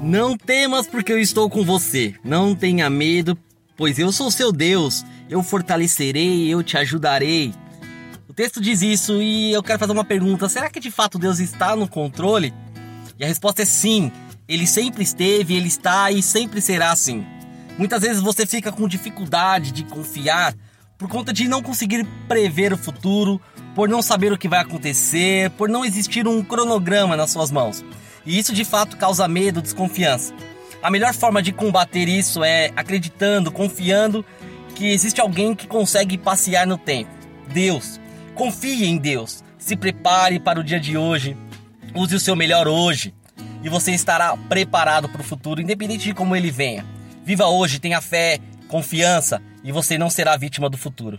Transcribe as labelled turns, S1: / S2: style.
S1: Não temas, porque eu estou com você. Não tenha medo, pois eu sou seu Deus. Eu fortalecerei, eu te ajudarei. O texto diz isso e eu quero fazer uma pergunta: será que de fato Deus está no controle? E a resposta é sim. Ele sempre esteve, ele está e sempre será assim. Muitas vezes você fica com dificuldade de confiar por conta de não conseguir prever o futuro, por não saber o que vai acontecer, por não existir um cronograma nas suas mãos. E isso de fato causa medo, desconfiança. A melhor forma de combater isso é acreditando, confiando que existe alguém que consegue passear no tempo. Deus. Confie em Deus. Se prepare para o dia de hoje. Use o seu melhor hoje. E você estará preparado para o futuro, independente de como ele venha. Viva hoje, tenha fé, confiança e você não será vítima do futuro.